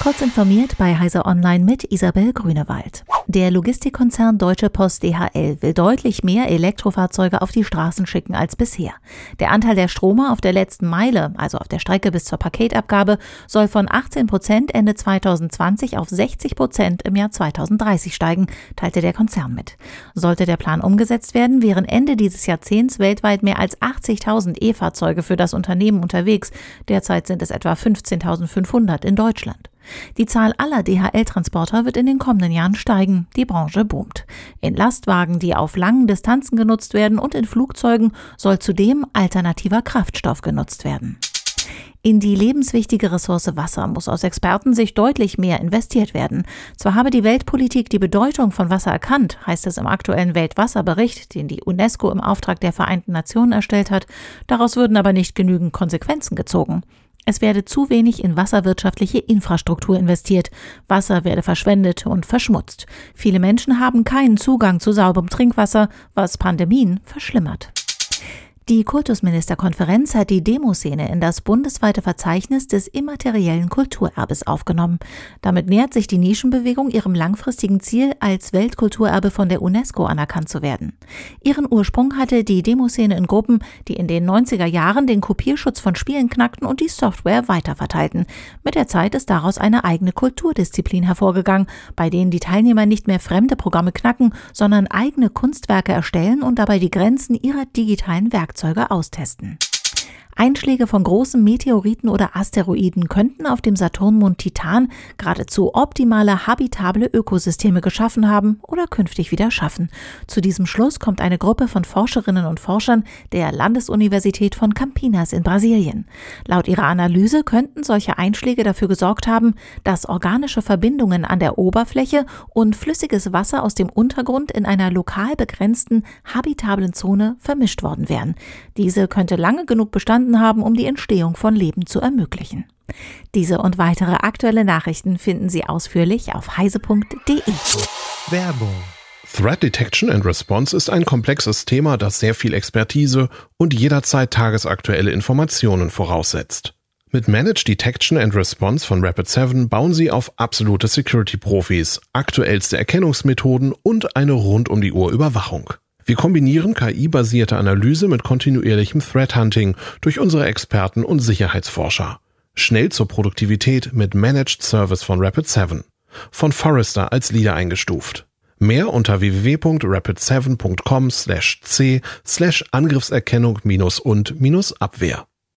Kurz informiert bei Heiser Online mit Isabel Grünewald. Der Logistikkonzern Deutsche Post DHL will deutlich mehr Elektrofahrzeuge auf die Straßen schicken als bisher. Der Anteil der Stromer auf der letzten Meile, also auf der Strecke bis zur Paketabgabe, soll von 18 Prozent Ende 2020 auf 60 Prozent im Jahr 2030 steigen, teilte der Konzern mit. Sollte der Plan umgesetzt werden, wären Ende dieses Jahrzehnts weltweit mehr als 80.000 E-Fahrzeuge für das Unternehmen unterwegs. Derzeit sind es etwa 15.500 in Deutschland. Die Zahl aller DHL-Transporter wird in den kommenden Jahren steigen. Die Branche boomt. In Lastwagen, die auf langen Distanzen genutzt werden und in Flugzeugen soll zudem alternativer Kraftstoff genutzt werden. In die lebenswichtige Ressource Wasser muss aus Expertensicht deutlich mehr investiert werden. Zwar habe die Weltpolitik die Bedeutung von Wasser erkannt, heißt es im aktuellen Weltwasserbericht, den die UNESCO im Auftrag der Vereinten Nationen erstellt hat, daraus würden aber nicht genügend Konsequenzen gezogen. Es werde zu wenig in wasserwirtschaftliche Infrastruktur investiert. Wasser werde verschwendet und verschmutzt. Viele Menschen haben keinen Zugang zu sauberem Trinkwasser, was Pandemien verschlimmert. Die Kultusministerkonferenz hat die Demoszene in das bundesweite Verzeichnis des immateriellen Kulturerbes aufgenommen. Damit nähert sich die Nischenbewegung ihrem langfristigen Ziel, als Weltkulturerbe von der UNESCO anerkannt zu werden. Ihren Ursprung hatte die Demoszene in Gruppen, die in den 90er Jahren den Kopierschutz von Spielen knackten und die Software weiterverteilten. Mit der Zeit ist daraus eine eigene Kulturdisziplin hervorgegangen, bei denen die Teilnehmer nicht mehr fremde Programme knacken, sondern eigene Kunstwerke erstellen und dabei die Grenzen ihrer digitalen Werkzeuge Werkzeuge austesten. Einschläge von großen Meteoriten oder Asteroiden könnten auf dem Saturnmond Titan geradezu optimale habitable Ökosysteme geschaffen haben oder künftig wieder schaffen. Zu diesem Schluss kommt eine Gruppe von Forscherinnen und Forschern der Landesuniversität von Campinas in Brasilien. Laut ihrer Analyse könnten solche Einschläge dafür gesorgt haben, dass organische Verbindungen an der Oberfläche und flüssiges Wasser aus dem Untergrund in einer lokal begrenzten habitablen Zone vermischt worden wären. Diese könnte lange genug bestanden vorhanden haben, um die Entstehung von Leben zu ermöglichen. Diese und weitere aktuelle Nachrichten finden Sie ausführlich auf heise.de. Werbung Threat Detection and Response ist ein komplexes Thema, das sehr viel Expertise und jederzeit tagesaktuelle Informationen voraussetzt. Mit Managed Detection and Response von Rapid7 bauen Sie auf absolute Security-Profis, aktuellste Erkennungsmethoden und eine rund um die Uhr Überwachung. Wir kombinieren KI-basierte Analyse mit kontinuierlichem Threat Hunting durch unsere Experten und Sicherheitsforscher. Schnell zur Produktivität mit Managed Service von Rapid7. Von Forrester als Leader eingestuft. Mehr unter www.rapid7.com/c/angriffserkennung- und-abwehr.